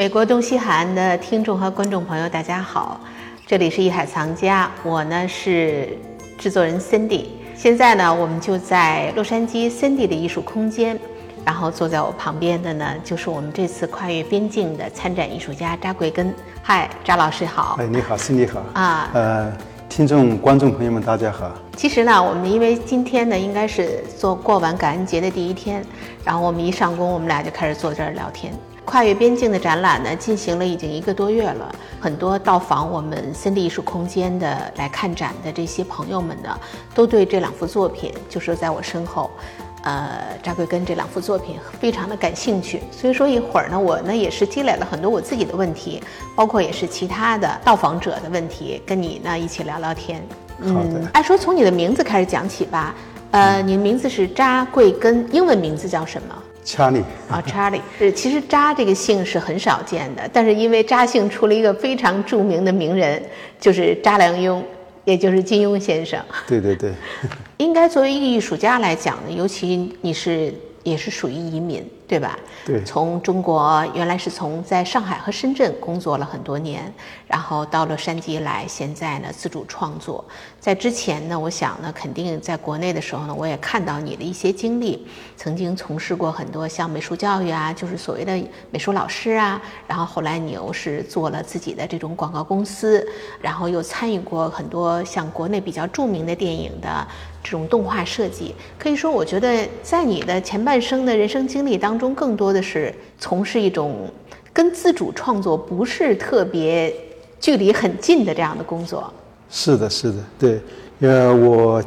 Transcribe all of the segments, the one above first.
美国东西海岸的听众和观众朋友，大家好，这里是艺海藏家，我呢是制作人 Cindy。现在呢，我们就在洛杉矶 Cindy 的艺术空间，然后坐在我旁边的呢，就是我们这次跨越边境的参展艺术家扎贵根。嗨，扎老师好。哎，你好，Cindy 好。啊，呃，听众、观众朋友们，大家好。其实呢，我们因为今天呢，应该是做过完感恩节的第一天，然后我们一上工，我们俩就开始坐这儿聊天。跨越边境的展览呢，进行了已经一个多月了。很多到访我们森地艺术空间的来看展的这些朋友们呢，都对这两幅作品，就是在我身后，呃，扎贵根这两幅作品非常的感兴趣。所以说一会儿呢，我呢也是积累了很多我自己的问题，包括也是其他的到访者的问题，跟你呢一起聊聊天。嗯，按说从你的名字开始讲起吧。呃，你的名字是扎贵根，英文名字叫什么？查理啊，查理是其实扎这个姓是很少见的，但是因为扎姓出了一个非常著名的名人，就是查良镛，也就是金庸先生。对对对，应该作为一个艺术家来讲呢，尤其你是也是属于移民。对吧？对，从中国原来是从在上海和深圳工作了很多年，然后到洛杉矶来，现在呢自主创作。在之前呢，我想呢，肯定在国内的时候呢，我也看到你的一些经历，曾经从事过很多像美术教育啊，就是所谓的美术老师啊。然后后来你又是做了自己的这种广告公司，然后又参与过很多像国内比较著名的电影的这种动画设计。可以说，我觉得在你的前半生的人生经历当中。更多的是从事一种跟自主创作不是特别距离很近的这样的工作。是的，是的，对。呃，我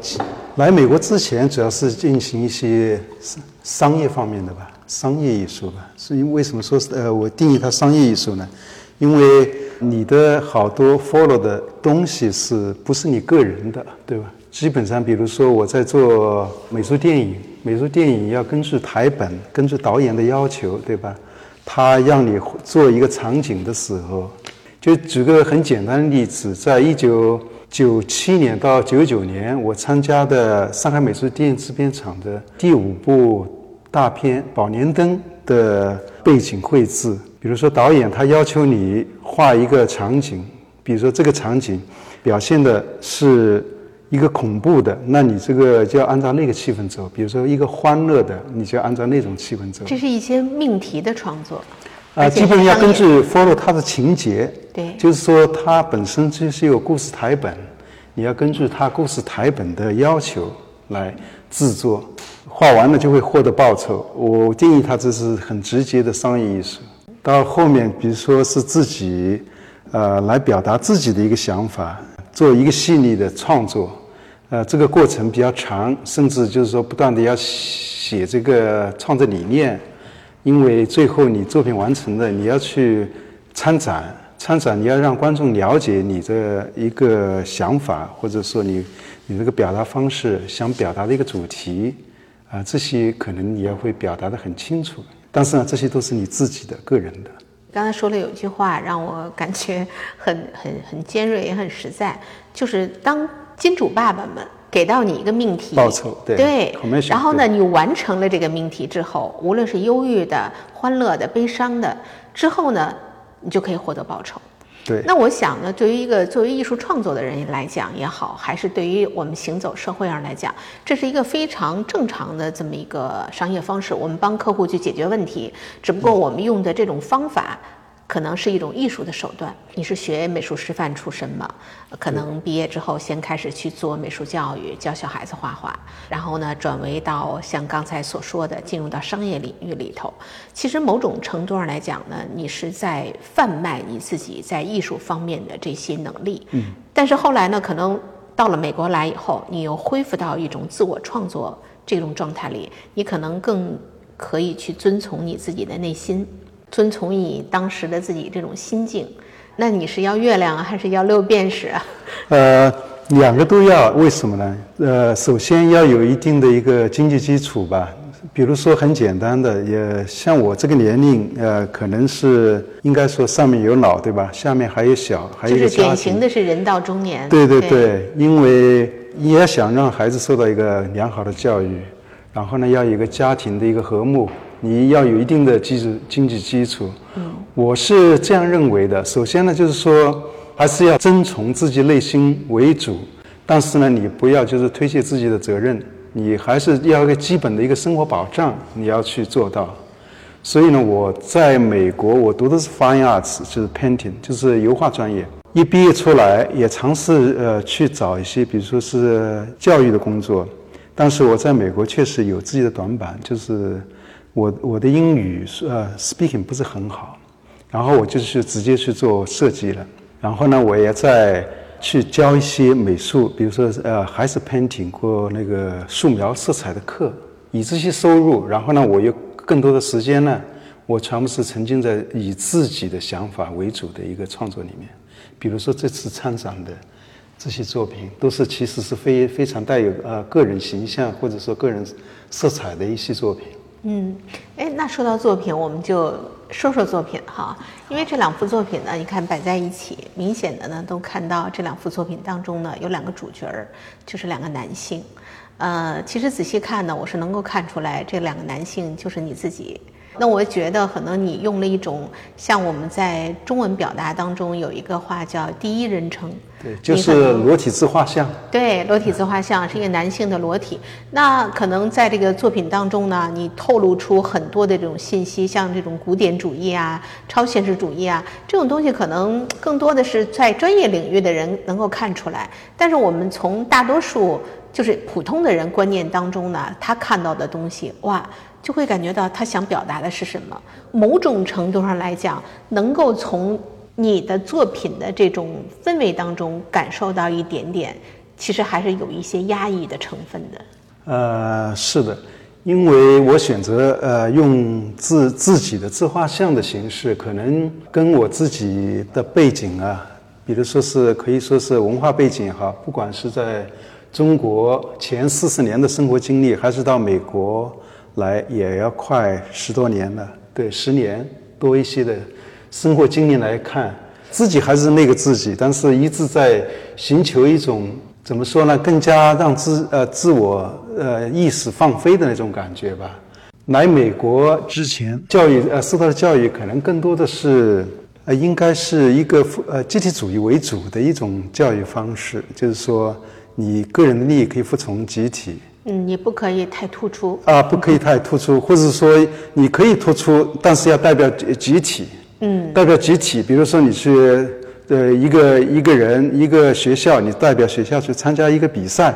来美国之前主要是进行一些商商业方面的吧，商业艺术吧。是因为为什么说是呃，我定义它商业艺术呢？因为你的好多 follow 的东西是不是你个人的，对吧？基本上，比如说我在做美术电影。美术电影要根据台本，根据导演的要求，对吧？他让你做一个场景的时候，就举个很简单的例子，在一九九七年到九九年，我参加的上海美术电影制片厂的第五部大片《宝莲灯》的背景绘制。比如说，导演他要求你画一个场景，比如说这个场景表现的是。一个恐怖的，那你这个就要按照那个气氛走；比如说一个欢乐的，你就按照那种气氛走。这是一些命题的创作，啊，基本上要根据 follow 它的情节，对，就是说它本身就是有故事台本，你要根据它故事台本的要求来制作，画完了就会获得报酬。我建议他这是很直接的商业艺术。到后面，比如说是自己，呃，来表达自己的一个想法，做一个细腻的创作。呃，这个过程比较长，甚至就是说不断的要写这个创作理念，因为最后你作品完成了，你要去参展，参展你要让观众了解你的一个想法，或者说你你这个表达方式想表达的一个主题，啊，这些可能你要会表达的很清楚。但是呢，这些都是你自己的个人的。刚才说了有一句话让我感觉很很很尖锐也很实在，就是当。金主爸爸们给到你一个命题，报酬对，然后呢，你完成了这个命题之后，无论是忧郁的、欢乐的、悲伤的，之后呢，你就可以获得报酬。对。那我想呢，对于一个作为艺术创作的人来讲也好，还是对于我们行走社会上来讲，这是一个非常正常的这么一个商业方式。我们帮客户去解决问题，只不过我们用的这种方法。可能是一种艺术的手段。你是学美术师范出身嘛？可能毕业之后先开始去做美术教育，教小孩子画画，然后呢转为到像刚才所说的进入到商业领域里头。其实某种程度上来讲呢，你是在贩卖你自己在艺术方面的这些能力。嗯。但是后来呢，可能到了美国来以后，你又恢复到一种自我创作这种状态里，你可能更可以去遵从你自己的内心。遵从你当时的自己这种心境，那你是要月亮啊，还是要六便士啊？呃，两个都要。为什么呢？呃，首先要有一定的一个经济基础吧。比如说很简单的，也像我这个年龄，呃，可能是应该说上面有老，对吧？下面还有小，还有就是典型的是人到中年。对对对，因为你也想让孩子受到一个良好的教育，然后呢，要有一个家庭的一个和睦。你要有一定的基础经济基础，我是这样认为的。首先呢，就是说还是要遵从自己内心为主，但是呢，你不要就是推卸自己的责任，你还是要一个基本的一个生活保障，你要去做到。所以呢，我在美国，我读的是 Fine Arts，就是 Painting，就是油画专业。一毕业出来，也尝试呃去找一些，比如说是教育的工作。但是我在美国确实有自己的短板，就是我我的英语是呃 speaking 不是很好。然后我就去直接去做设计了。然后呢，我也在去教一些美术，比如说呃还是 Painting 或那个素描色彩的课，以这些收入。然后呢，我又。更多的时间呢，我全部是沉浸在以自己的想法为主的一个创作里面。比如说这次参展的这些作品，都是其实是非非常带有呃个人形象或者说个人色彩的一些作品。嗯，哎，那说到作品，我们就说说作品哈。因为这两幅作品呢，你看摆在一起，明显的呢都看到这两幅作品当中呢有两个主角儿，就是两个男性。呃，其实仔细看呢，我是能够看出来这两个男性就是你自己。那我觉得可能你用了一种像我们在中文表达当中有一个话叫第一人称，对，就是裸体自画像。对，裸体自画像是一个男性的裸体。那可能在这个作品当中呢，你透露出很多的这种信息，像这种古典主义啊、超现实主义啊这种东西，可能更多的是在专业领域的人能够看出来。但是我们从大多数就是普通的人观念当中呢，他看到的东西，哇。就会感觉到他想表达的是什么。某种程度上来讲，能够从你的作品的这种氛围当中感受到一点点，其实还是有一些压抑的成分的。呃，是的，因为我选择呃用自自己的自画像的形式，可能跟我自己的背景啊，比如说是可以说是文化背景哈，不管是在中国前四十年的生活经历，还是到美国。来也要快十多年了，对，十年多一些的生活经历来看，自己还是那个自己，但是一直在寻求一种怎么说呢，更加让自呃自我呃意识放飞的那种感觉吧。来美国之前，教育呃受到的教育可能更多的是呃应该是一个呃集体主义为主的一种教育方式，就是说你个人的利益可以服从集体。嗯，你不可以太突出啊，不可以太突出，或者说你可以突出，但是要代表集体。嗯，代表集体，比如说你去呃一个一个人一个学校，你代表学校去参加一个比赛，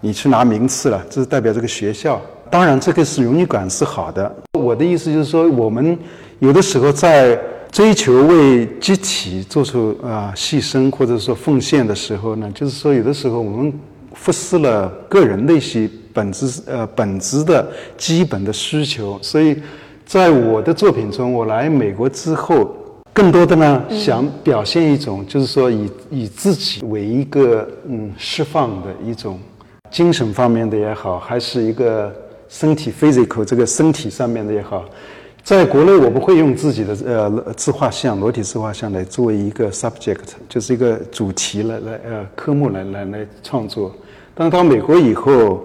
你去拿名次了，这是代表这个学校。当然，这个是荣誉感是好的。我的意思就是说，我们有的时候在追求为集体做出啊牺牲或者说奉献的时候呢，就是说有的时候我们忽视了个人的一些。本质呃，本质的基本的需求，所以在我的作品中，我来美国之后，更多的呢想表现一种，就是说以以自己为一个嗯释放的一种精神方面的也好，还是一个身体 physical 这个身体上面的也好，在国内我不会用自己的呃自画像裸体自画像来作为一个 subject，就是一个主题来来呃科目来来来创作，但到美国以后。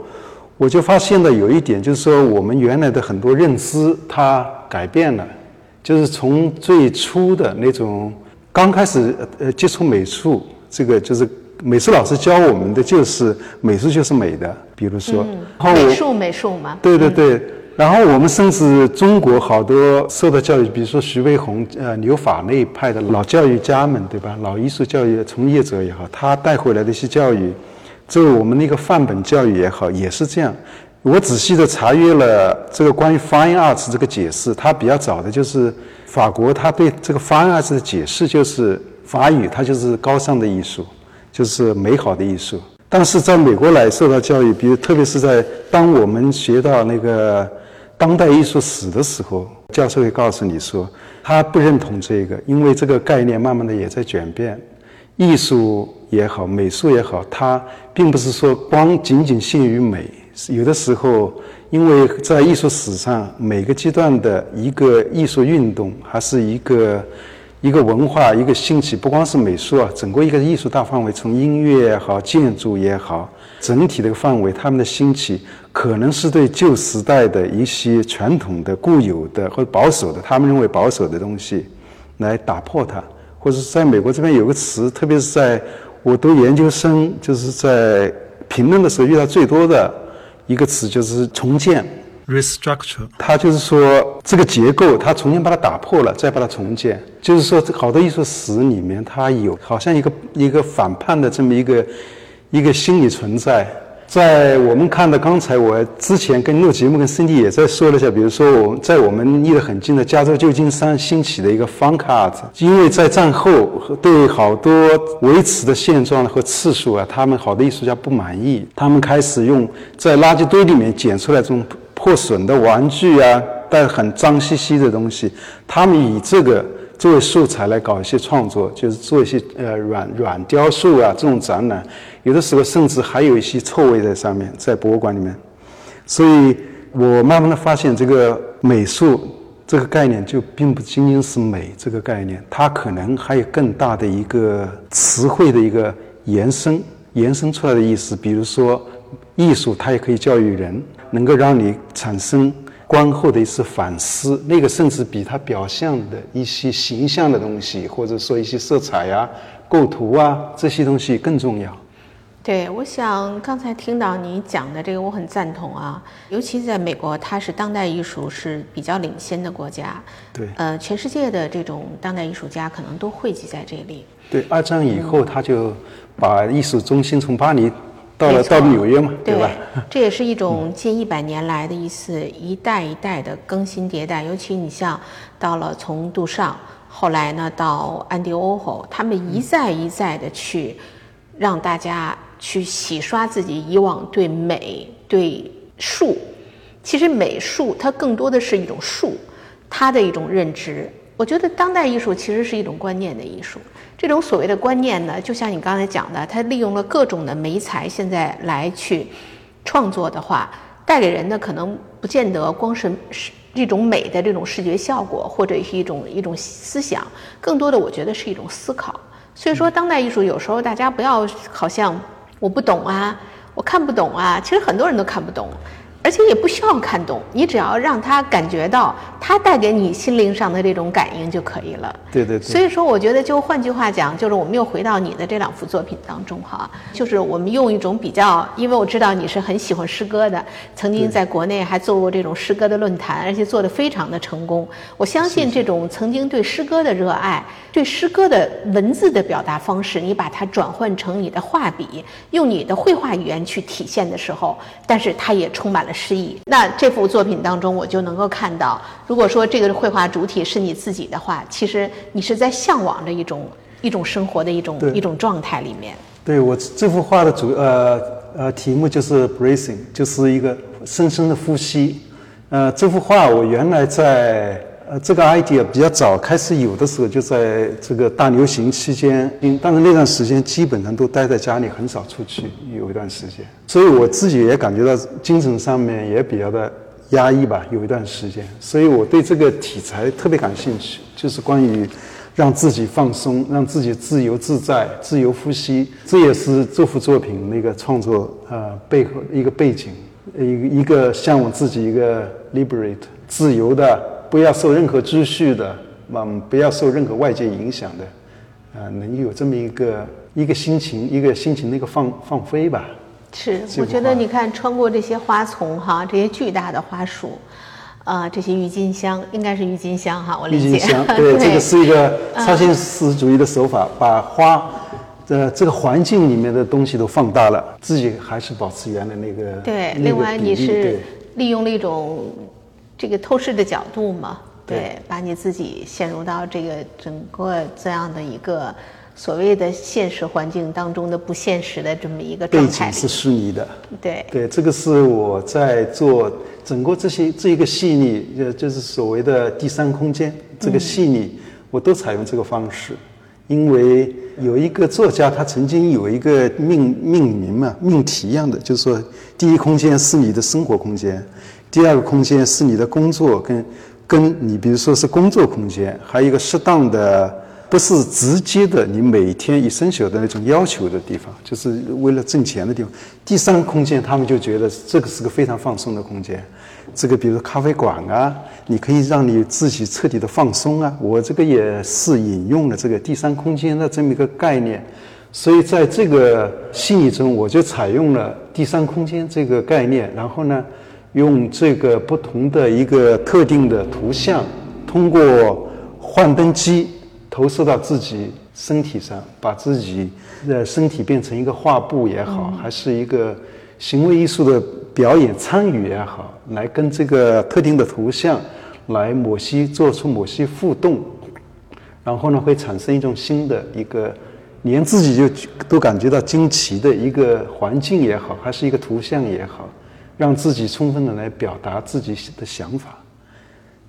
我就发现了有一点，就是说我们原来的很多认知它改变了，就是从最初的那种刚开始呃接触美术，这个就是美术老师教我们的就是美术就是美的，比如说，美术美术嘛，对对对，然后我们甚至中国好多受到教育，比如说徐悲鸿呃留法那一派的老教育家们，对吧？老艺术教育从业者也好，他带回来的一些教育。这个我们那个范本教育也好，也是这样。我仔细的查阅了这个关于 Fine Arts 这个解释，它比较早的就是法国，它对这个 Fine Arts 的解释就是法语，它就是高尚的艺术，就是美好的艺术。但是在美国来受到教育，比如特别是在当我们学到那个当代艺术史的时候，教授会告诉你说，他不认同这个，因为这个概念慢慢的也在转变。艺术也好，美术也好，它并不是说光仅仅限于美。有的时候，因为在艺术史上，每个阶段的一个艺术运动，还是一个一个文化一个兴起，不光是美术啊，整个一个艺术大范围，从音乐也好，建筑也好，整体的范围，他们的兴起，可能是对旧时代的一些传统的、固有的或者保守的，他们认为保守的东西。来打破它，或者是在美国这边有个词，特别是在我读研究生，就是在评论的时候遇到最多的一个词就是重建。restructure，它就是说这个结构，它重新把它打破了，再把它重建。就是说，好多艺术史里面，它有好像一个一个反叛的这么一个一个心理存在。在我们看的刚才，我之前跟录节目跟 Cindy 也在说了一下，比如说我在我们离得很近的加州旧金山兴起的一个 funk art，因为在战后对好多维持的现状和次数啊，他们好多艺术家不满意，他们开始用在垃圾堆里面捡出来这种。破损的玩具啊，带很脏兮兮的东西，他们以这个作为素材来搞一些创作，就是做一些呃软软雕塑啊这种展览，有的时候甚至还有一些臭味在上面，在博物馆里面。所以我慢慢的发现，这个美术这个概念就并不仅仅是美这个概念，它可能还有更大的一个词汇的一个延伸，延伸出来的意思，比如说艺术，它也可以教育人。能够让你产生观后的一次反思，那个甚至比它表象的一些形象的东西，或者说一些色彩呀、构图啊这些东西更重要。对，我想刚才听到你讲的这个，我很赞同啊。尤其在美国，它是当代艺术是比较领先的国家。对。呃，全世界的这种当代艺术家可能都汇集在这里。对，二战以后，他就把艺术中心从巴黎。到了到纽约嘛，对吧？这也是一种近一百年来的一次一代一代的更新迭代。尤其你像到了从杜尚，后来呢到安迪欧霍，他们一再一再的去让大家去洗刷自己以往对美、对术。其实美术它更多的是一种术，它的一种认知。我觉得当代艺术其实是一种观念的艺术。这种所谓的观念呢，就像你刚才讲的，它利用了各种的媒材，现在来去创作的话，带给人的可能不见得光是是一种美的这种视觉效果，或者是一种一种思想，更多的我觉得是一种思考。所以说，当代艺术有时候大家不要好像我不懂啊，我看不懂啊，其实很多人都看不懂。而且也不需要看懂，你只要让他感觉到他带给你心灵上的这种感应就可以了。对对。所以说，我觉得就换句话讲，就是我们又回到你的这两幅作品当中哈，就是我们用一种比较，因为我知道你是很喜欢诗歌的，曾经在国内还做过这种诗歌的论坛，而且做得非常的成功。我相信这种曾经对诗歌的热爱，对诗歌的文字的表达方式，你把它转换成你的画笔，用你的绘画语言去体现的时候，但是它也充满了。诗意。那这幅作品当中，我就能够看到，如果说这个绘画主体是你自己的话，其实你是在向往着一种一种生活的一种一种状态里面。对我这幅画的主呃呃题目就是 breathing，就是一个深深的呼吸。呃，这幅画我原来在。呃，这个 idea 比较早开始有的时候，就在这个大流行期间，因但是那段时间基本上都待在家里，很少出去，有一段时间，所以我自己也感觉到精神上面也比较的压抑吧，有一段时间，所以我对这个题材特别感兴趣，就是关于让自己放松，让自己自由自在、自由呼吸，这也是这幅作品那个创作呃背后一个背景，一一个向往自己一个 liberate 自由的。不要受任何秩序的，嗯，不要受任何外界影响的，呃，能有这么一个一个心情，一个心情的一个放放飞吧。是，我觉得你看，穿过这些花丛哈，这些巨大的花束，啊，这些郁金香，应该是郁金香哈，我理解。郁金香，对，这个是一个超现实主义的手法，把花呃这个环境里面的东西都放大了，自己还是保持原来那个对。另外，你是利用了一种。这个透视的角度嘛，对，把你自己陷入到这个整个这样的一个所谓的现实环境当中的不现实的这么一个状态。背景是虚拟的，对。对，这个是我在做整个这些这一个细腻，呃，就是所谓的第三空间这个细腻，我都采用这个方式，因为有一个作家他曾经有一个命命名嘛，命题一样的，就是说第一空间是你的生活空间。第二个空间是你的工作跟，跟你比如说是工作空间，还有一个适当的不是直接的你每天一生小的那种要求的地方，就是为了挣钱的地方。第三个空间，他们就觉得这个是个非常放松的空间。这个比如咖啡馆啊，你可以让你自己彻底的放松啊。我这个也是引用了这个第三空间的这么一个概念，所以在这个信里中，我就采用了第三空间这个概念，然后呢，用这个不同的一个特定的图像，通过幻灯机投射到自己身体上，把自己的身体变成一个画布也好，还是一个行为艺术的。表演参与也好，来跟这个特定的图像来某些做出某些互动，然后呢会产生一种新的一个，连自己就都感觉到惊奇的一个环境也好，还是一个图像也好，让自己充分的来表达自己的想法。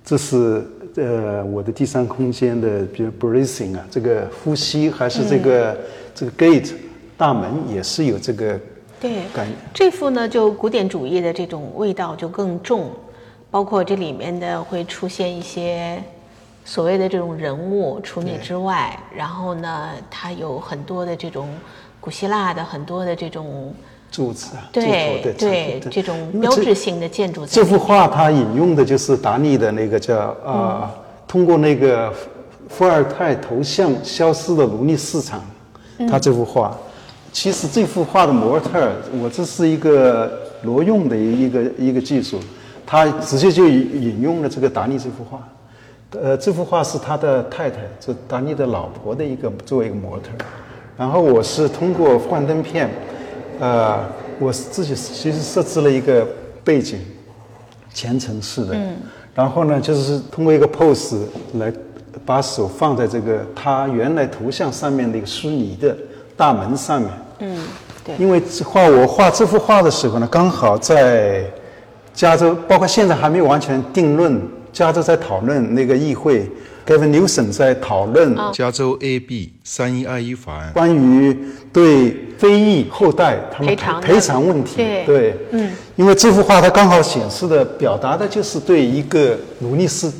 这是呃我的第三空间的，比如 breathing 啊，这个呼吸，还是这个这个 gate 大门也是有这个。对感，这幅呢就古典主义的这种味道就更重，包括这里面的会出现一些所谓的这种人物，除你之外，然后呢，它有很多的这种古希腊的很多的这种柱子啊，对对，这种标志性的建筑。这幅画它引用的就是达利的那个叫啊，通过那个伏尔泰头像消失的奴隶市场，他这幅画。其实这幅画的模特儿，我这是一个挪用的一个一个技术，他直接就引用了这个达利这幅画。呃，这幅画是他的太太，这达利的老婆的一个作为一个模特儿。然后我是通过幻灯片，呃，我自己其实设置了一个背景，前程式的。嗯。然后呢，就是通过一个 pose 来把手放在这个他原来图像上面的一个虚拟的大门上面。嗯，对，因为画我画这幅画的时候呢，刚好在加州，包括现在还没有完全定论。加州在讨论那个议会，Gavin Newsom 在讨论加州 AB 三一二一法案，关于对非裔后代他们赔偿问题。对，嗯，因为这幅画它刚好显示的表达的就是对一个奴隶是，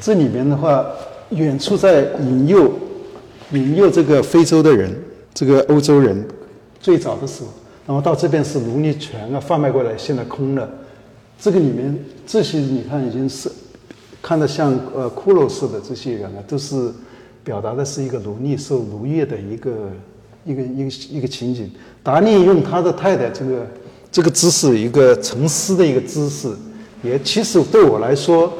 这里面的话，远处在引诱引诱这个非洲的人，这个欧洲人。最早的时候，然后到这边是奴隶权啊贩卖过来，现在空了。这个里面这些你看已经是看得像呃骷髅似的这些人啊，都是表达的是一个奴隶受奴役的一个一个一个一个情景。达利用他的太太这个这个姿势，一个沉思的一个姿势，也其实对我来说，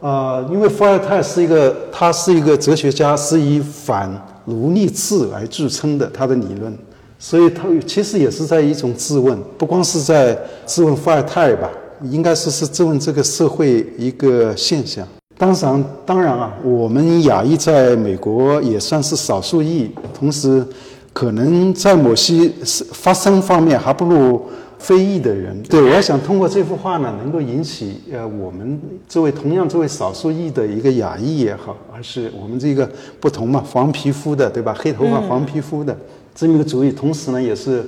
呃，因为伏尔泰是一个他是一个哲学家，是以反奴隶制来著称的，他的理论。所以他其实也是在一种质问，不光是在质问伏尔泰吧，应该说是质问这个社会一个现象。当然，当然啊，我们亚裔在美国也算是少数裔，同时可能在某些发声方面还不如非裔的人。对，我想通过这幅画呢，能够引起呃我们这位同样作为少数裔的一个亚裔也好，而是我们这个不同嘛，黄皮肤的对吧？黑头发黄皮肤的。这么一个主意，同时呢，也是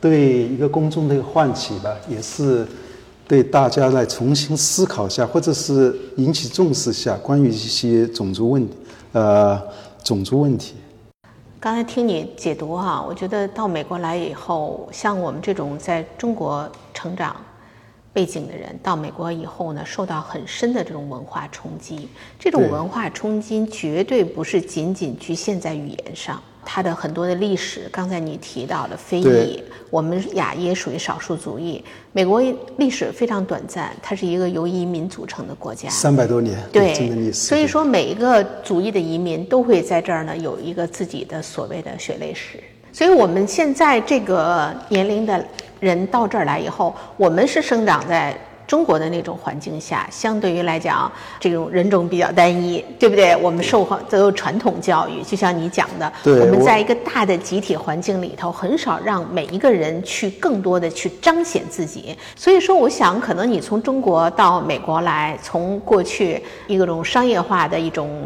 对一个公众的一个唤起吧，也是对大家来重新思考一下，或者是引起重视一下关于一些种族问题，呃，种族问题。刚才听你解读哈，我觉得到美国来以后，像我们这种在中国成长背景的人，到美国以后呢，受到很深的这种文化冲击。这种文化冲击绝对不是仅仅局限在语言上。它的很多的历史，刚才你提到的非裔，我们亚裔属于少数族裔。美国历史非常短暂，它是一个由移民组成的国家，三百多年，对。所以说，每一个族裔的移民都会在这儿呢有一个自己的所谓的血泪史。所以我们现在这个年龄的人到这儿来以后，我们是生长在。中国的那种环境下，相对于来讲，这种人种比较单一，对不对？我们受都有传统教育，就像你讲的，我们在一个大的集体环境里头，很少让每一个人去更多的去彰显自己。所以说，我想可能你从中国到美国来，从过去一种商业化的一种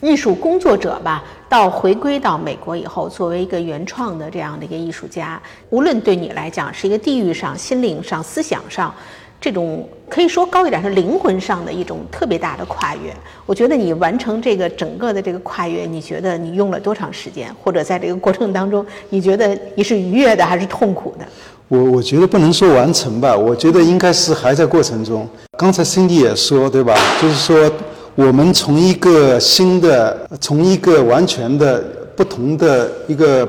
艺术工作者吧，到回归到美国以后，作为一个原创的这样的一个艺术家，无论对你来讲是一个地域上、心灵上、思想上。这种可以说高一点是灵魂上的一种特别大的跨越。我觉得你完成这个整个的这个跨越，你觉得你用了多长时间？或者在这个过程当中，你觉得你是愉悦的还是痛苦的？我我觉得不能说完成吧，我觉得应该是还在过程中。刚才 Cindy 也说，对吧？就是说，我们从一个新的，从一个完全的不同的一个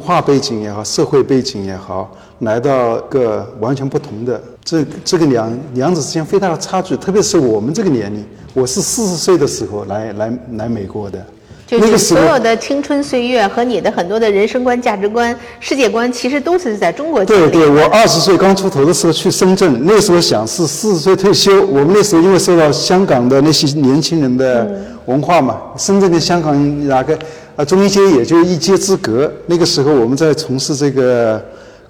化背景也好，社会背景也好，来到个完全不同的这这个两两者之间非常的差距。特别是我们这个年龄，我是四十岁的时候来来来美国的。就是所有的青春岁月和你的很多的人生观、价值观、世界观，其实都是在中国。对对，我二十岁刚出头的时候去深圳，那时候想是四十岁退休。我们那时候因为受到香港的那些年轻人的文化嘛，深圳跟香港哪个啊中英街也就一街之隔。那个时候我们在从事这个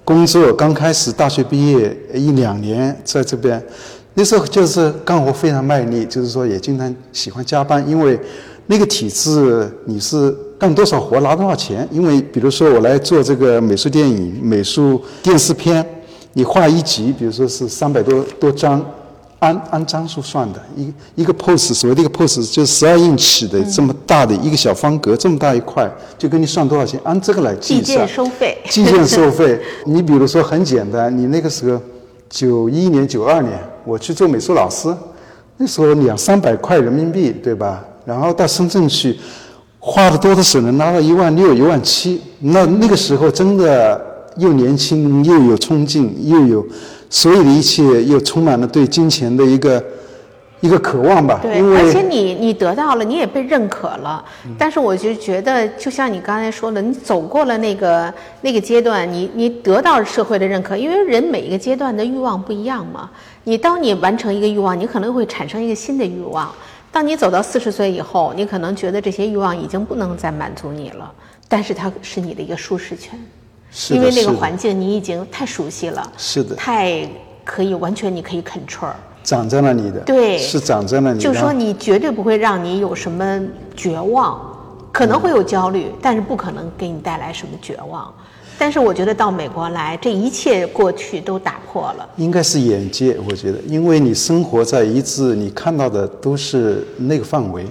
工作，刚开始大学毕业一两年在这边，那时候就是干活非常卖力，就是说也经常喜欢加班，因为。那个体制，你是干多少活拿多少钱？因为比如说我来做这个美术电影、美术电视片，你画一集，比如说是三百多多张，按按张数算的，一一个 pose，所谓的一个 pose 就十二英尺的这么大的一个小方格，这么大一块，就给你算多少钱，按这个来计算。计件收费。计件收费。你比如说很简单，你那个时候九一年、九二年，我去做美术老师，那时候两三百块人民币，对吧？然后到深圳去，花的多的时候能拿到一万六、一万七，那那个时候真的又年轻又有冲劲，又有所有的一切，又充满了对金钱的一个一个渴望吧。对，而且你你得到了，你也被认可了。但是我就觉得，就像你刚才说的，你走过了那个那个阶段，你你得到社会的认可，因为人每一个阶段的欲望不一样嘛。你当你完成一个欲望，你可能会产生一个新的欲望。当你走到四十岁以后，你可能觉得这些欲望已经不能再满足你了，但是它是你的一个舒适圈，因为那个环境你已经太熟悉了，是的，太可以完全你可以 control，长在那里的，对，是长在了你，就说你绝对不会让你有什么绝望，可能会有焦虑，但是不可能给你带来什么绝望。但是我觉得到美国来，这一切过去都打破了。应该是眼界，我觉得，因为你生活在一致，你看到的都是那个范围。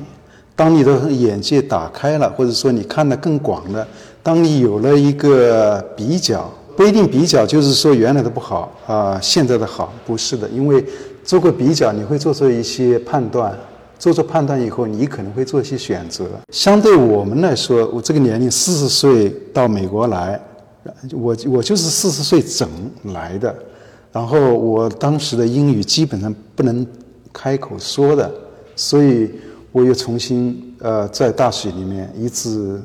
当你的眼界打开了，或者说你看得更广了，当你有了一个比较，不一定比较就是说原来的不好啊，现在的好，不是的。因为做过比较，你会做出一些判断，做出判断以后，你可能会做一些选择。相对我们来说，我这个年龄四十岁到美国来。我我就是四十岁整来的，然后我当时的英语基本上不能开口说的，所以我又重新呃在大学里面一直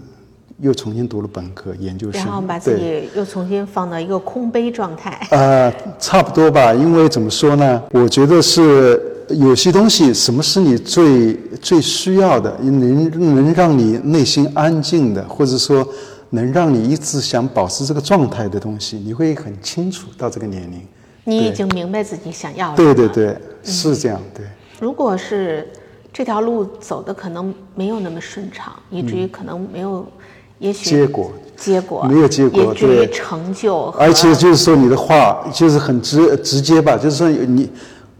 又重新读了本科研究生，然后把自己又重新放到一个空杯状态。呃，差不多吧，因为怎么说呢？我觉得是有些东西，什么是你最最需要的，能能让你内心安静的，或者说。能让你一直想保持这个状态的东西，你会很清楚到这个年龄，你已经明白自己想要的。对对对，是这样。对。如果是这条路走的可能没有那么顺畅，以至于可能没有，也许结果结果没有结果，对成就。而且就是说你的话就是很直直接吧，就是说你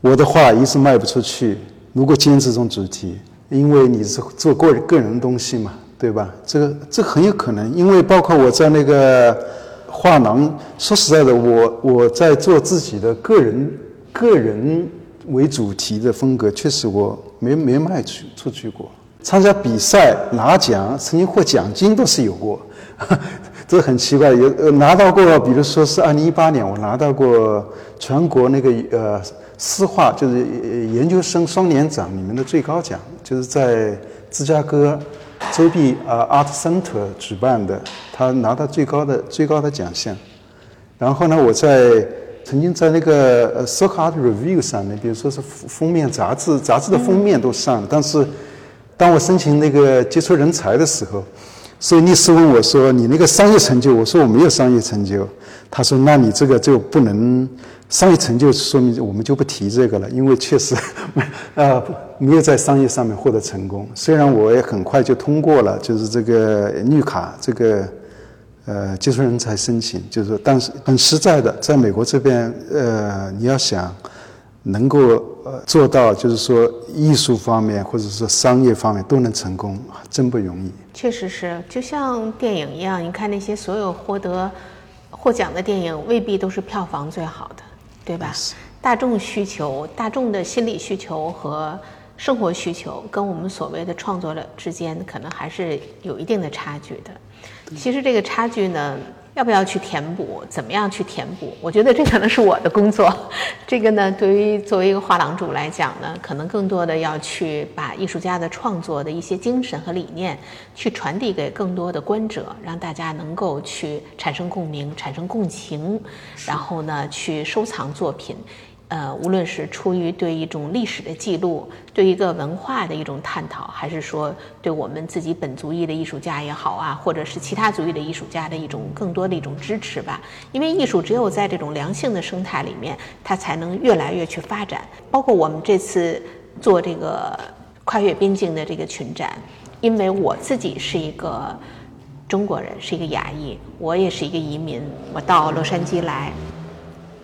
我的话一直卖不出去。如果坚持这种主题，因为你是做个个人东西嘛。对吧？这个这很有可能，因为包括我在那个画廊，说实在的，我我在做自己的个人个人为主题的风格，确实我没没卖出出去过。参加比赛拿奖，曾经获奖金都是有过，这很奇怪。有呃拿到过，比如说是二零一八年，我拿到过全国那个呃诗画就是研究生双年展里面的最高奖，就是在芝加哥。周碧啊，Art Center 举办的，他拿到最高的最高的奖项。然后呢，我在曾经在那个呃 s o c Art Review 上面，比如说是封面杂志，杂志的封面都上了。但是，当我申请那个杰出人才的时候，所以律师问我说：“你那个商业成就？”我说：“我没有商业成就。”他说：“那你这个就不能。”商业成就说明我们就不提这个了，因为确实，呃，没有在商业上面获得成功。虽然我也很快就通过了，就是这个绿卡，这个呃杰出人才申请，就是但是很实在的，在美国这边，呃，你要想能够呃做到，就是说艺术方面或者说商业方面都能成功，真不容易。确实是，就像电影一样，你看那些所有获得获奖的电影，未必都是票房最好的，对吧？大众需求、大众的心理需求和生活需求，跟我们所谓的创作者之间，可能还是有一定的差距的。其实这个差距呢。要不要去填补？怎么样去填补？我觉得这可能是我的工作。这个呢，对于作为一个画廊主来讲呢，可能更多的要去把艺术家的创作的一些精神和理念，去传递给更多的观者，让大家能够去产生共鸣、产生共情，然后呢，去收藏作品。呃，无论是出于对一种历史的记录，对一个文化的一种探讨，还是说对我们自己本族裔的艺术家也好啊，或者是其他族裔的艺术家的一种更多的一种支持吧。因为艺术只有在这种良性的生态里面，它才能越来越去发展。包括我们这次做这个跨越边境的这个群展，因为我自己是一个中国人，是一个亚裔，我也是一个移民，我到洛杉矶来。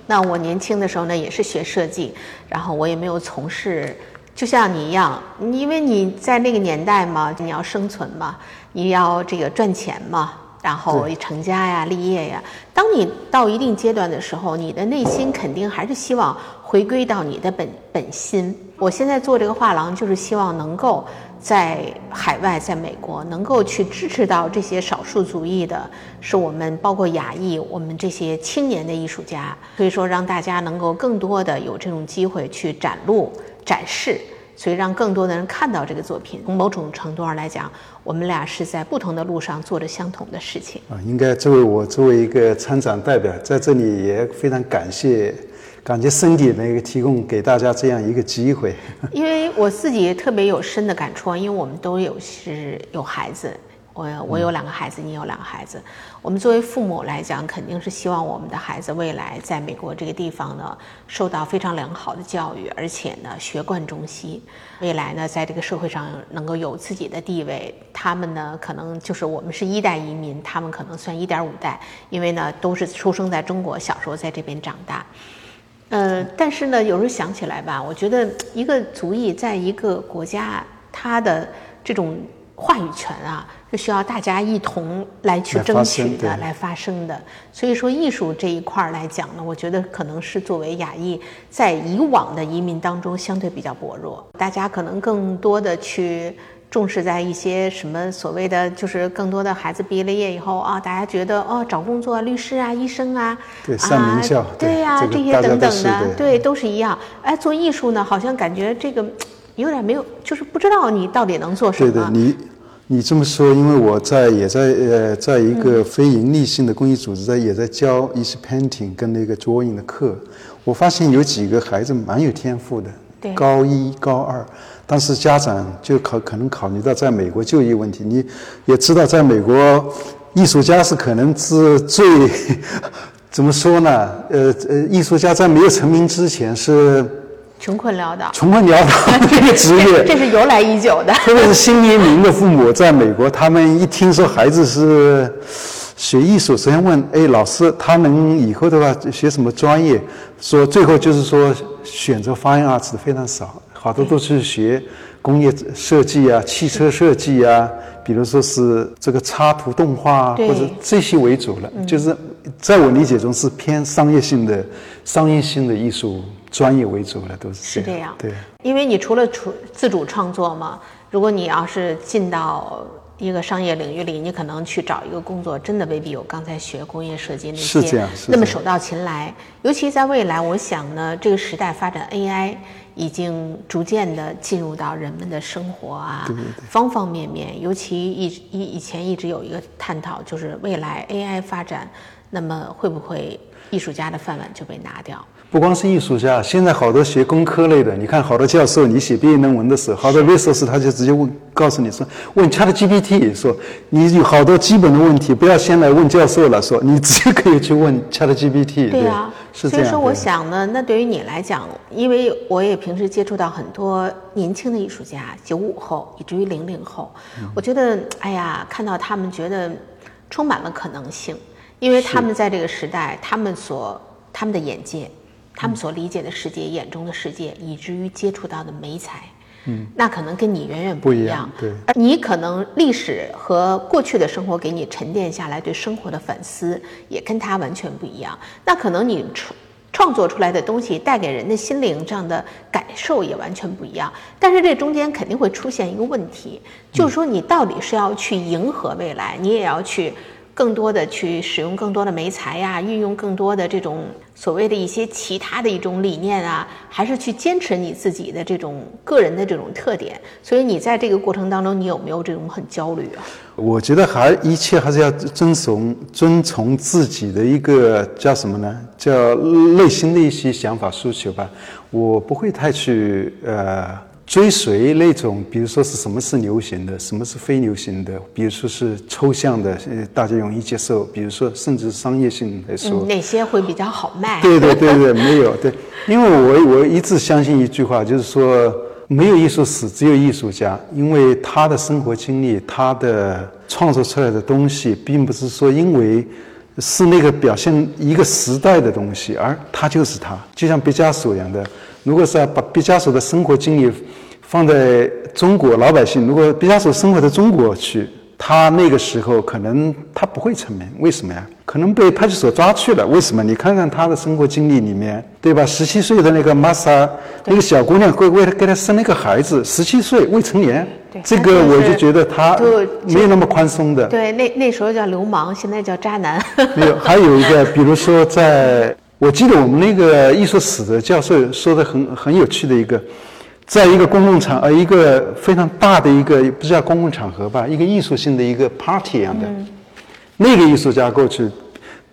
那我年轻的时候呢，也是学设计，然后我也没有从事，就像你一样，因为你在那个年代嘛，你要生存嘛，你要这个赚钱嘛，然后成家呀、立业呀。当你到一定阶段的时候，你的内心肯定还是希望回归到你的本本心。我现在做这个画廊，就是希望能够。在海外，在美国，能够去支持到这些少数族裔的，是我们包括亚裔，我们这些青年的艺术家。所以说，让大家能够更多的有这种机会去展露、展示，所以让更多的人看到这个作品。从某种程度上来讲，我们俩是在不同的路上做着相同的事情。啊，应该作为我作为一个参展代表，在这里也非常感谢。感觉身体那个提供给大家这样一个机会，因为我自己特别有深的感触，因为我们都有是有孩子，我我有两个孩子，你有两个孩子，我们作为父母来讲，肯定是希望我们的孩子未来在美国这个地方呢，受到非常良好的教育，而且呢学贯中西，未来呢在这个社会上能够有自己的地位。他们呢可能就是我们是一代移民，他们可能算一点五代，因为呢都是出生在中国，小时候在这边长大。呃，但是呢，有时候想起来吧，我觉得一个族裔在一个国家，他的这种话语权啊，是需要大家一同来去争取的，来发声的。所以说，艺术这一块儿来讲呢，我觉得可能是作为亚裔，在以往的移民当中相对比较薄弱，大家可能更多的去。重视在一些什么所谓的，就是更多的孩子毕业了业以后啊，大家觉得哦，找工作，律师啊，医生啊，对，上名校，对呀，这些等等的，对，都是一样。哎，做艺术呢，好像感觉这个有点没有，就是不知道你到底能做什么。对的，你你这么说，因为我在也在呃，在一个非盈利性的公益组织，在也在教一些 painting 跟那个 drawing 的课，我发现有几个孩子蛮有天赋的，对，高一高二。但是家长就考可能考虑到在美国就业问题，你也知道，在美国，艺术家是可能是最 怎么说呢？呃呃，艺术家在没有成名之前是穷困潦倒，穷困潦倒这个职业，这是由来已久的。特别是新移民的父母，在美国，他们一听说孩子是学艺术，首先问：哎，老师，他能以后的话学什么专业？说最后就是说选择 fine arts 的非常少。好多都是学工业设计啊、汽车设计啊，比如说是这个插图动画或者这些为主了。就是在我理解中是偏商业性的、商业性的艺术专业为主了，都是。是这样。对。因为你除了出自主创作嘛，如果你要是进到一个商业领域里，你可能去找一个工作，真的未必有刚才学工业设计那些那么手到擒来。尤其在未来，我想呢，这个时代发展 AI。已经逐渐的进入到人们的生活啊，方方面面。尤其一以以前一直有一个探讨，就是未来 AI 发展，那么会不会艺术家的饭碗就被拿掉？不光是艺术家，现在好多学工科类的，你看好多教授，你写毕业论文的时候，好多 research 他就直接问，告诉你说，问 ChatGPT 说，你有好多基本的问题，不要先来问教授了，说你直接可以去问 ChatGPT。对呀，所以说，我想呢，那对于你来讲，因为我也平时接触到很多年轻的艺术家，九五后以至于零零后，我觉得，哎呀，看到他们觉得充满了可能性，因为他们在这个时代，他们所他们的眼界。他们所理解的世界、眼中的世界，以至于接触到的美彩，嗯，那可能跟你远远不一样。不一样而你可能历史和过去的生活给你沉淀下来对生活的反思，也跟他完全不一样。那可能你创创作出来的东西带给人的心灵这样的感受也完全不一样。但是这中间肯定会出现一个问题，就是说你到底是要去迎合未来，你也要去。更多的去使用更多的媒材呀，运用更多的这种所谓的一些其他的一种理念啊，还是去坚持你自己的这种个人的这种特点。所以你在这个过程当中，你有没有这种很焦虑啊？我觉得还一切还是要遵从遵从自己的一个叫什么呢？叫内心的一些想法诉求吧。我不会太去呃。追随那种，比如说是什么是流行的，什么是非流行的，比如说是抽象的，呃，大家容易接受；比如说甚至商业性来说，哪些会比较好卖？对对对对，没有对，因为我我一直相信一句话，就是说没有艺术史，只有艺术家，因为他的生活经历，他的创作出来的东西，并不是说因为是那个表现一个时代的东西，而他就是他，就像毕加索一样的。如果是要把毕加索的生活经历放在中国老百姓，如果毕加索生活在中国去，他那个时候可能他不会成名，为什么呀？可能被派出所抓去了，为什么？你看看他的生活经历里面，对吧？十七岁的那个玛莎，那个小姑娘会为了给他生了一个孩子，十七岁未成年，这个我就觉得他没有那么宽松的。对，那那时候叫流氓，现在叫渣男。没有，还有一个，比如说在。我记得我们那个艺术史的教授说的很很有趣的一个，在一个公共场呃一个非常大的一个不是叫公共场合吧，一个艺术性的一个 party 一样的，那个艺术家过去，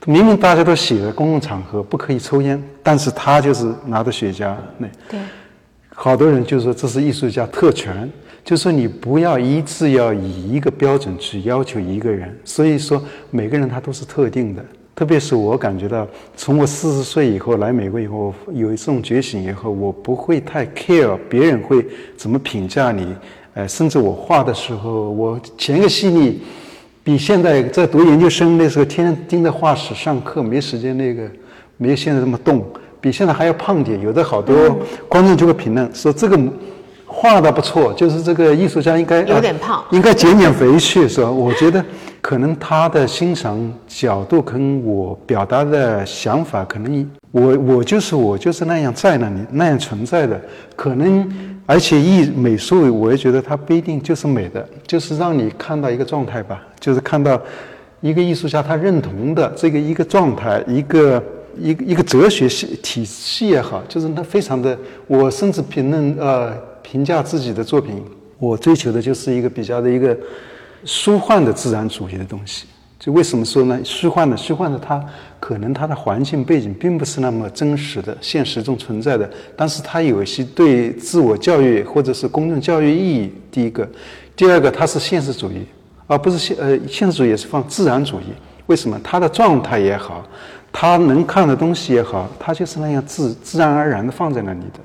明明大家都写着公共场合不可以抽烟，但是他就是拿着雪茄，那对，好多人就说这是艺术家特权，就说你不要一致要以一个标准去要求一个人，所以说每个人他都是特定的。特别是我感觉到，从我四十岁以后来美国以后，有一种觉醒以后，我不会太 care 别人会怎么评价你，呃，甚至我画的时候，我前个系列比现在在读研究生那时候天天盯着画室上课，没时间那个，没有现在这么动，比现在还要胖点。有的好多观众就会评论说这个画的不错，就是这个艺术家应该有点胖，应该减减肥去，是吧？我觉得。可能他的欣赏角度跟我表达的想法，可能我我就是我就是那样在那里那样存在的，可能而且艺美术，我也觉得它不一定就是美的，就是让你看到一个状态吧，就是看到一个艺术家他认同的这个一个状态，一个一个一个哲学系体系也好，就是他非常的，我甚至评论呃评价自己的作品，我追求的就是一个比较的一个。虚幻的自然主义的东西，就为什么说呢？虚幻的，虚幻的，它可能它的环境背景并不是那么真实的，现实中存在的，但是它有一些对自我教育或者是公众教育意义。第一个，第二个，它是现实主义，而不是现呃现实主义也是放自然主义。为什么？它的状态也好，它能看的东西也好，它就是那样自自然而然的放在那里的，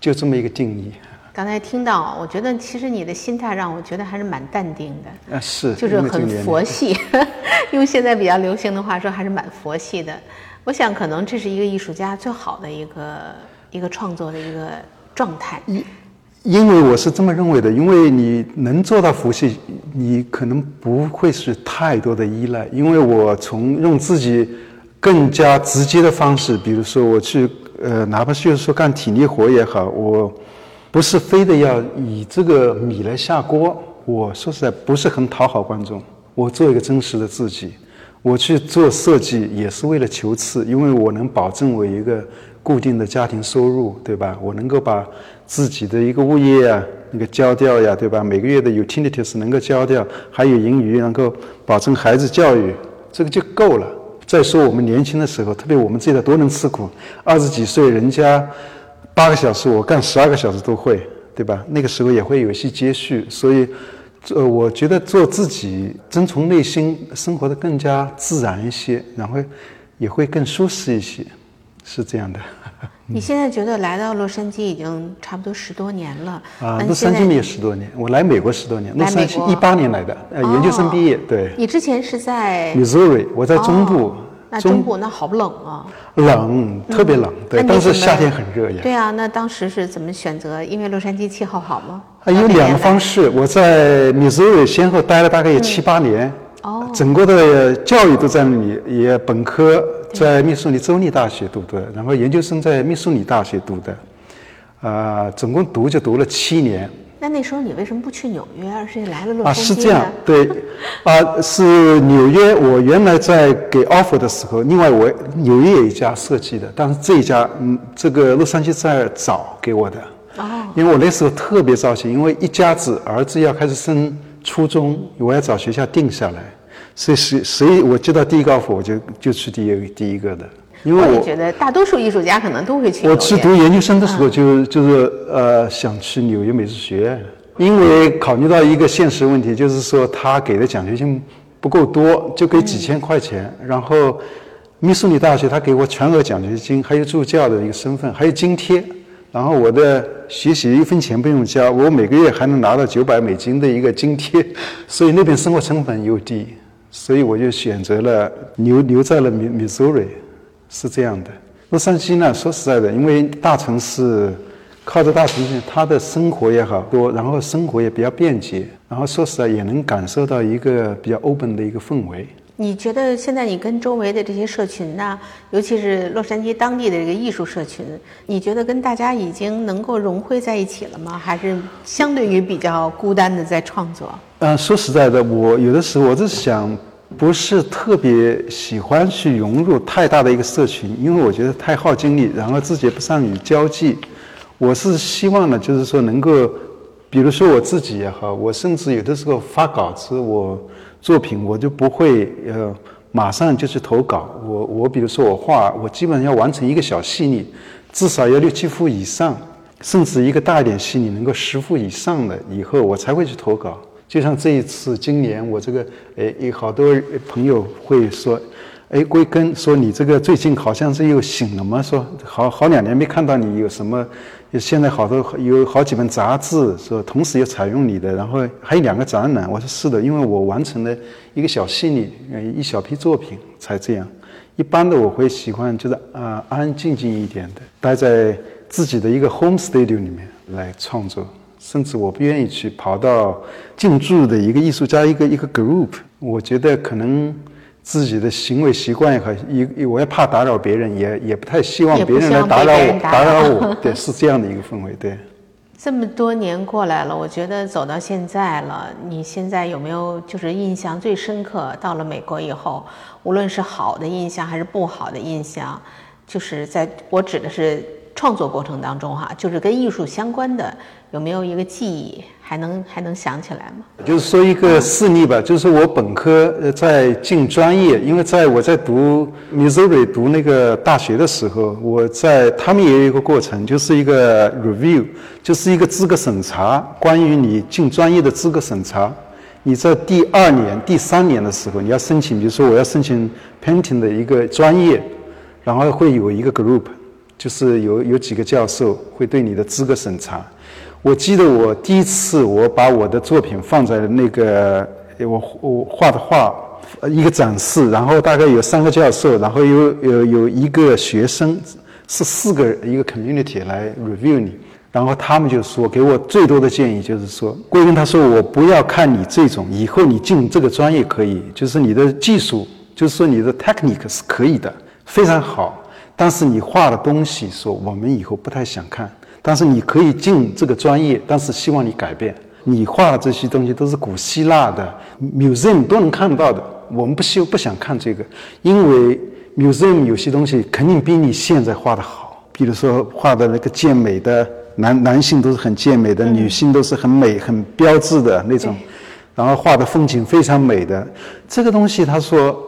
就这么一个定义。刚才听到，我觉得其实你的心态让我觉得还是蛮淡定的。啊，是，就是很佛系，用现在比较流行的话说，还是蛮佛系的。我想，可能这是一个艺术家最好的一个一个创作的一个状态。因因为我是这么认为的，因为你能做到佛系，你可能不会是太多的依赖。因为我从用自己更加直接的方式，比如说我去，呃，哪怕就是说干体力活也好，我。不是非得要以这个米来下锅。我说实在不是很讨好观众。我做一个真实的自己。我去做设计也是为了求次，因为我能保证我一个固定的家庭收入，对吧？我能够把自己的一个物业啊，那个交掉呀，对吧？每个月的 utilities 能够交掉，还有盈余，能够保证孩子教育，这个就够了。再说我们年轻的时候，特别我们这代多能吃苦，二十几岁人家。八个小时，我干十二个小时都会，对吧？那个时候也会有一些接续，所以，呃，我觉得做自己，遵从内心生活的更加自然一些，然后也会更舒适一些，是这样的。你现在觉得来到洛杉矶已经差不多十多年了？啊，洛杉矶也十多年，我来美国十多年，洛杉矶一八年来的，呃，研究生毕业。对。你之前是在？Missouri，我在中部。那中国那好冷啊，冷，特别冷，对。但是夏天很热呀。对啊，那当时是怎么选择？因为洛杉矶气候好吗？啊有两个方式。我在密苏里先后待了大概有七八年，哦，整个的教育都在那里，也本科在密苏里州立大学读的，然后研究生在密苏里大学读的，啊，总共读就读了七年。那那时候你为什么不去纽约，而是来了洛杉矶啊，是这样，对，啊，是纽约。我原来在给 offer 的时候，另外我纽约有一家设计的，但是这一家，嗯，这个洛杉矶在找给我的。哦。因为我那时候特别着急，因为一家子儿子要开始升初中，我要找学校定下来，所以谁谁我接到第一个 offer，我就就去第一第一个的。因为我觉得大多数艺术家可能都会去。我去读研究生的时候，就就是呃想去纽约美术学院，因为考虑到一个现实问题，就是说他给的奖学金不够多，就给几千块钱。然后密苏里大学他给我全额奖学金，还有助教的一个身份，还有津贴。然后我的学习一分钱不用交，我每个月还能拿到九百美金的一个津贴，所以那边生活成本又低，所以我就选择了留留在了密密苏里。是这样的，洛杉矶呢，说实在的，因为大城市，靠着大城市，他的生活也好多，然后生活也比较便捷，然后说实在也能感受到一个比较 open 的一个氛围。你觉得现在你跟周围的这些社群呢，尤其是洛杉矶当地的这个艺术社群，你觉得跟大家已经能够融汇在一起了吗？还是相对于比较孤单的在创作？嗯，说实在的，我有的时候我是想。不是特别喜欢去融入太大的一个社群，因为我觉得太耗精力，然后自己也不善于交际。我是希望呢，就是说能够，比如说我自己也好，我甚至有的时候发稿子，我作品我就不会呃马上就去投稿。我我比如说我画，我基本上要完成一个小细腻，至少要六七幅以上，甚至一个大一点细腻能够十幅以上的以后，我才会去投稿。就像这一次，今年我这个，诶，有好多朋友会说，哎，归根说你这个最近好像是又醒了吗？说好好两年没看到你有什么，现在好多有好几本杂志，说同时也采用你的，然后还有两个展览。我说是的，因为我完成了一个小细腻，呃，一小批作品才这样。一般的我会喜欢就是啊，安安静静一点的，待在自己的一个 home studio 里面来创作。甚至我不愿意去跑到进驻的一个艺术家一个一个 group，我觉得可能自己的行为习惯也好一我也怕打扰别人，也也不太希望别人来打扰我打扰我，对，是这样的一个氛围，对。这么多年过来了，我觉得走到现在了，你现在有没有就是印象最深刻？到了美国以后，无论是好的印象还是不好的印象，就是在我指的是。创作过程当中，哈，就是跟艺术相关的，有没有一个记忆还能还能想起来吗？就是说一个事例吧，就是我本科呃在进专业，因为在我在读 Missouri 读那个大学的时候，我在他们也有一个过程，就是一个 review，就是一个资格审查，关于你进专业的资格审查。你在第二年、第三年的时候，你要申请，比如说我要申请 painting 的一个专业，然后会有一个 group。就是有有几个教授会对你的资格审查。我记得我第一次我把我的作品放在那个我我画的画一个展示，然后大概有三个教授，然后有有有一个学生，是四个一个 community 来 review 你，然后他们就说给我最多的建议就是说，归根他说我不要看你这种，以后你进这个专业可以，就是你的技术，就是说你的 technique 是可以的，非常好。但是你画的东西，说我们以后不太想看。但是你可以进这个专业，但是希望你改变。你画的这些东西都是古希腊的 museum 都能看到的，我们不希不想看这个，因为 museum 有些东西肯定比你现在画的好。比如说画的那个健美的男男性都是很健美的，女性都是很美很标致的那种，然后画的风景非常美的这个东西，他说。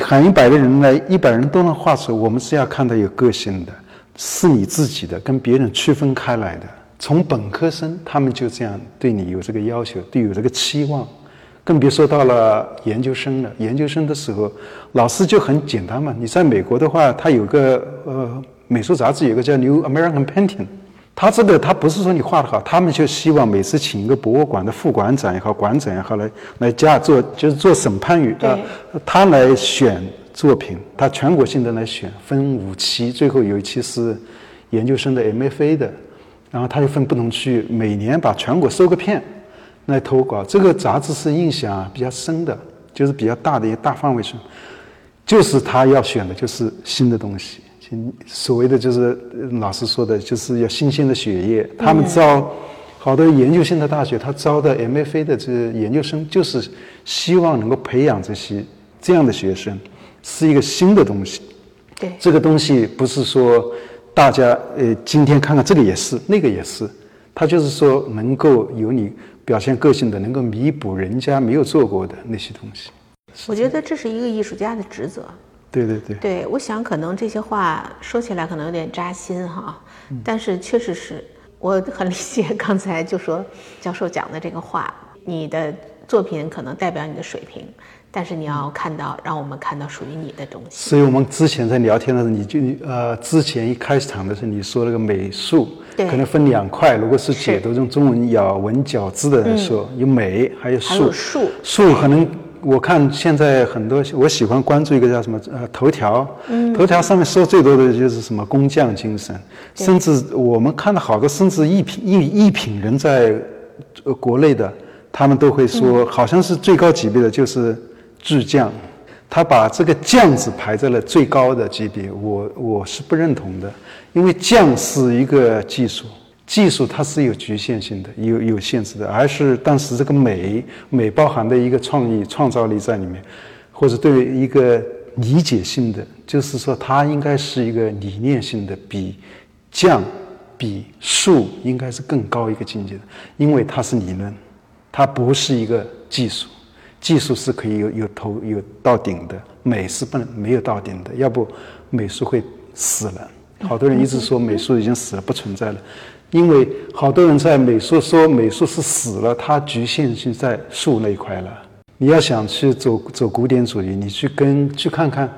喊一百个人来，一百人都能画出。我们是要看到有个性的，是你自己的，跟别人区分开来的。从本科生，他们就这样对你有这个要求，对有这个期望，更别说到了研究生了。研究生的时候，老师就很简单嘛。你在美国的话，他有个呃美术杂志，有个叫《New American Painting》。他这个他不是说你画的好，他们就希望每次请一个博物馆的副馆长也好，馆长也好来来加做，就是做审判员，呃，他来选作品，他全国性的来选，分五期，最后有一期是研究生的 MFA 的，然后他又分不同区域，每年把全国收个片来投稿。这个杂志是印象比较深的，就是比较大的一个大范围上，就是他要选的就是新的东西，所谓的就是老师说的，就是要新鲜的血液。他们招好多研究性的大学，他招的 MFA 的这个研究生，就是希望能够培养这些这样的学生。是一个新的东西，对这个东西不是说大家呃今天看看这个也是那个也是，它就是说能够有你表现个性的，能够弥补人家没有做过的那些东西。我觉得这是一个艺术家的职责。对对对。对，我想可能这些话说起来可能有点扎心哈，但是确实是我很理解刚才就说教授讲的这个话，你的作品可能代表你的水平。但是你要看到，让我们看到属于你的东西。所以我们之前在聊天的时候，你就呃，之前一开场的时候你说那个美术，可能分两块。如果是解读用中文咬文嚼字的人说，有美，还有术。术术可能我看现在很多，我喜欢关注一个叫什么呃头条，头条上面说最多的就是什么工匠精神，甚至我们看到好多甚至艺品艺艺品人在呃国内的，他们都会说，好像是最高级别的就是。智匠，他把这个“匠”字排在了最高的级别，我我是不认同的，因为匠是一个技术，技术它是有局限性的，有有限制的，而是但是这个美，美包含的一个创意、创造力在里面，或者对一个理解性的，就是说它应该是一个理念性的，比匠、比术应该是更高一个境界的，因为它是理论，它不是一个技术。技术是可以有有头有到顶的，美是不能没有到顶的，要不美术会死了。好多人一直说美术已经死了，不存在了，因为好多人在美术说美术是死了，它局限性在术那一块了。你要想去走走古典主义，你去跟去看看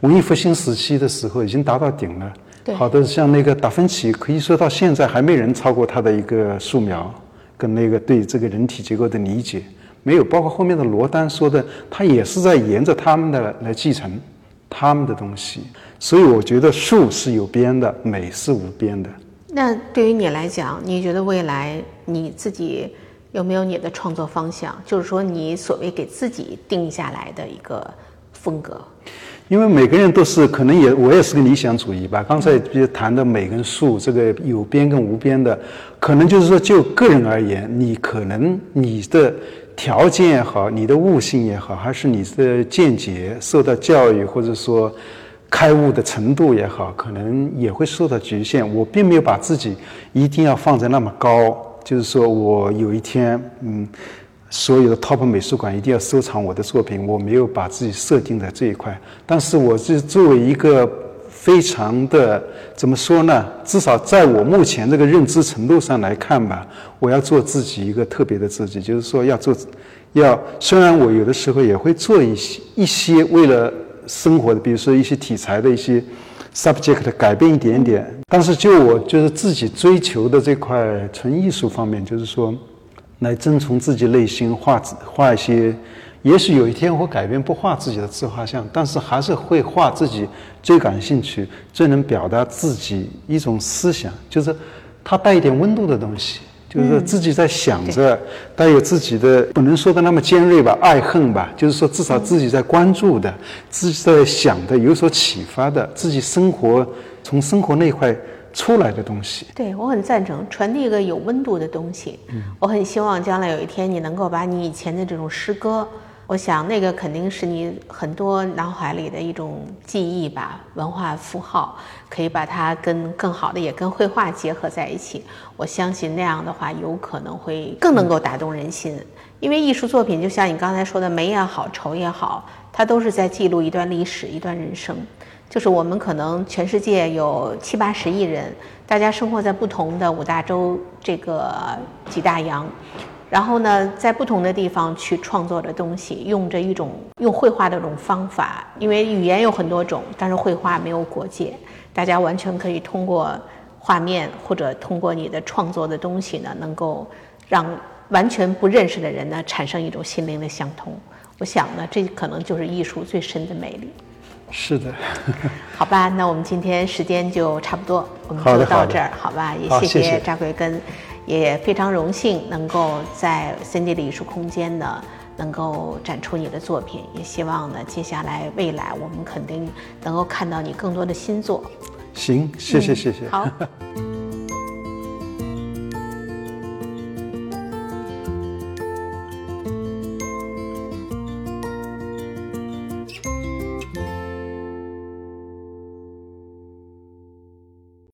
文艺复兴时期的时候已经达到顶了。好多像那个达芬奇，可以说到现在还没人超过他的一个素描跟那个对这个人体结构的理解。没有，包括后面的罗丹说的，他也是在沿着他们的来继承他们的东西。所以我觉得术是有边的，美是无边的。那对于你来讲，你觉得未来你自己有没有你的创作方向？就是说，你所谓给自己定下来的一个风格？因为每个人都是可能也，我也是个理想主义吧。刚才比如谈的美跟术，这个有边跟无边的，可能就是说就个人而言，你可能你的。条件也好，你的悟性也好，还是你的见解受到教育，或者说开悟的程度也好，可能也会受到局限。我并没有把自己一定要放在那么高，就是说我有一天，嗯，所有的 top 美术馆一定要收藏我的作品，我没有把自己设定在这一块。但是我是作为一个。非常的怎么说呢？至少在我目前这个认知程度上来看吧，我要做自己一个特别的自己，就是说要做，要虽然我有的时候也会做一些一些为了生活的，比如说一些题材的一些 subject 改变一点点，但是就我就是自己追求的这块纯艺术方面，就是说来遵从自己内心画画一些。也许有一天我改变不画自己的自画像，但是还是会画自己最感兴趣、最能表达自己一种思想，就是它带一点温度的东西，就是自己在想着，带有自己的不能说的那么尖锐吧，爱恨吧，就是说至少自己在关注的、自己在想的、有所启发的、自己生活从生活那块出来的东西。对我很赞成，传递一个有温度的东西。嗯，我很希望将来有一天你能够把你以前的这种诗歌。我想那个肯定是你很多脑海里的一种记忆吧，文化符号，可以把它跟更好的也跟绘画结合在一起。我相信那样的话，有可能会更能够打动人心。因为艺术作品就像你刚才说的，美也好，丑也好，它都是在记录一段历史，一段人生。就是我们可能全世界有七八十亿人，大家生活在不同的五大洲这个几大洋。然后呢，在不同的地方去创作的东西，用着一种用绘画的这种方法，因为语言有很多种，但是绘画没有国界，大家完全可以通过画面或者通过你的创作的东西呢，能够让完全不认识的人呢产生一种心灵的相通。我想呢，这可能就是艺术最深的魅力。是的，好吧，那我们今天时间就差不多，我们就到这儿，好吧？也谢好谢谢扎贵根，也非常荣幸能够在森迪的艺术空间呢，能够展出你的作品，也希望呢，接下来未来我们肯定能够看到你更多的新作。行，谢谢谢谢。好。